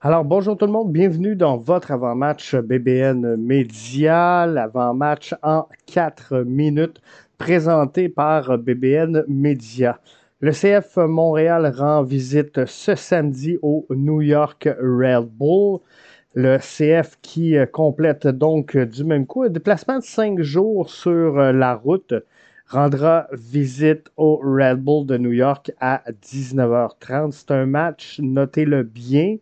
Alors bonjour tout le monde, bienvenue dans votre avant-match BBN Média, l'avant-match en 4 minutes présenté par BBN Média. Le CF Montréal rend visite ce samedi au New York Red Bull. Le CF qui complète donc du même coup un déplacement de 5 jours sur la route rendra visite au Red Bull de New York à 19h30. C'est un match, notez-le bien,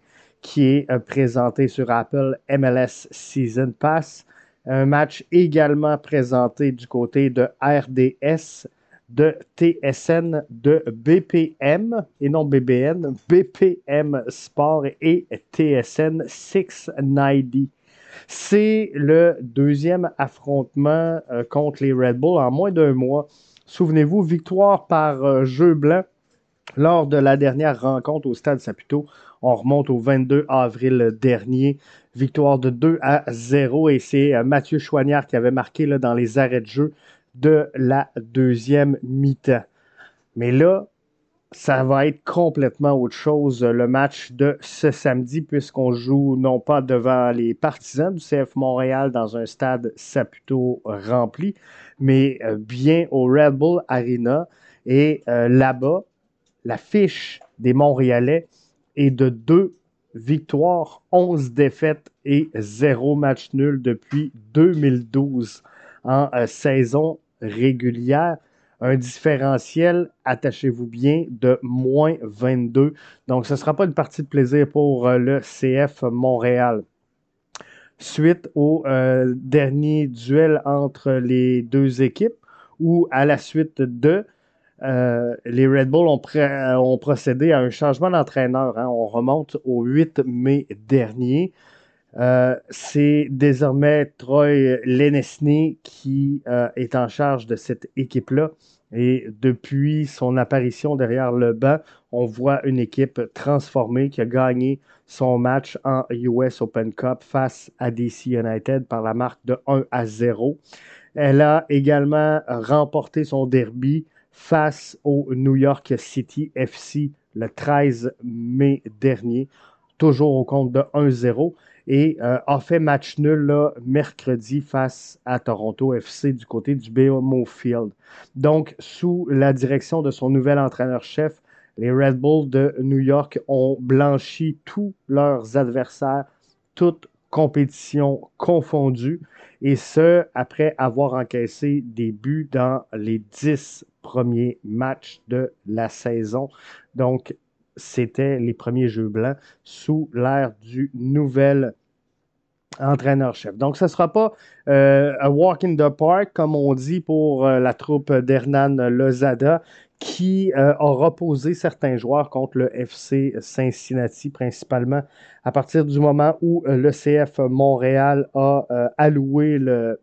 qui est euh, présenté sur Apple MLS Season Pass. Un match également présenté du côté de RDS, de TSN, de BPM, et non BBN, BPM Sport et TSN 690. C'est le deuxième affrontement euh, contre les Red Bull en moins d'un mois. Souvenez-vous, victoire par euh, jeu blanc lors de la dernière rencontre au Stade Saputo. On remonte au 22 avril dernier. Victoire de 2 à 0 et c'est euh, Mathieu Chouanière qui avait marqué là, dans les arrêts de jeu de la deuxième mi-temps. Mais là, ça va être complètement autre chose le match de ce samedi puisqu'on joue non pas devant les partisans du CF Montréal dans un stade Saputo rempli, mais euh, bien au Red Bull Arena. Et euh, là-bas, la fiche des Montréalais est de deux victoires, 11 défaites et 0 match nul depuis 2012 en euh, saison régulière. Un différentiel, attachez-vous bien, de moins 22. Donc, ce ne sera pas une partie de plaisir pour euh, le CF Montréal. Suite au euh, dernier duel entre les deux équipes, ou à la suite de euh, les Red Bull ont, procédé à un changement d'entraîneur. Hein. On remonte au 8 mai dernier. Euh, c'est désormais Troy Lenesny qui euh, est en charge de cette équipe-là. Et depuis son apparition derrière le banc, on voit une équipe transformée qui a gagné son match en US Open Cup face à DC United par la marque de 1 à 0. Elle a également remporté son derby face au New York City FC le 13 mai dernier, toujours au compte de 1-0, et euh, a fait match nul là, mercredi face à Toronto FC du côté du BMO Field. Donc, sous la direction de son nouvel entraîneur-chef, les Red Bulls de New York ont blanchi tous leurs adversaires, toutes compétitions confondues, et ce, après avoir encaissé des buts dans les 10 premiers matchs de la saison. Donc, c'était les premiers Jeux blancs sous l'ère du nouvel entraîneur-chef. Donc, ce ne sera pas euh, un walk in the park, comme on dit pour euh, la troupe d'Hernan Lozada, qui euh, a reposé certains joueurs contre le FC Cincinnati, principalement à partir du moment où le CF Montréal a alloué le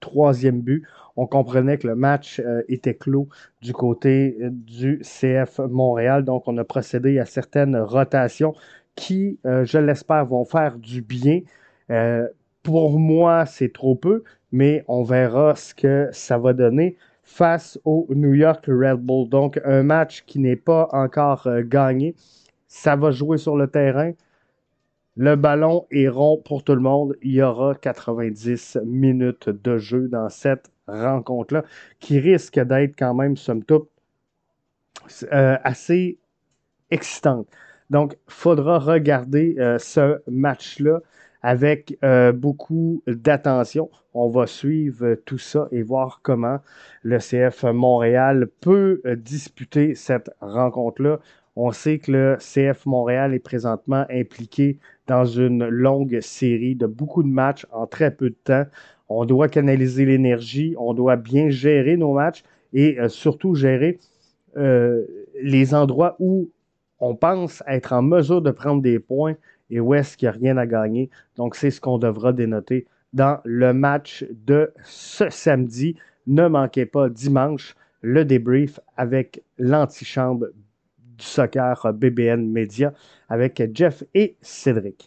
troisième but. On comprenait que le match était clos du côté du CF Montréal. Donc, on a procédé à certaines rotations qui, je l'espère, vont faire du bien euh, pour moi, c'est trop peu, mais on verra ce que ça va donner face au New York Red Bull. Donc, un match qui n'est pas encore euh, gagné. Ça va jouer sur le terrain. Le ballon est rond pour tout le monde. Il y aura 90 minutes de jeu dans cette rencontre-là, qui risque d'être quand même, somme toute, euh, assez excitante. Donc, il faudra regarder ce match-là avec euh, beaucoup d'attention. On va suivre tout ça et voir comment le CF Montréal peut euh, disputer cette rencontre-là. On sait que le CF Montréal est présentement impliqué dans une longue série de beaucoup de matchs en très peu de temps. On doit canaliser l'énergie, on doit bien gérer nos matchs et euh, surtout gérer les endroits où on pense être en mesure de prendre des points et où est-ce qu'il n'y a rien à gagner. Donc, c'est ce qu'on devra dénoter dans le match de ce samedi. Ne manquez pas dimanche le débrief avec l'antichambre du soccer BBN Media avec Jeff et Cédric.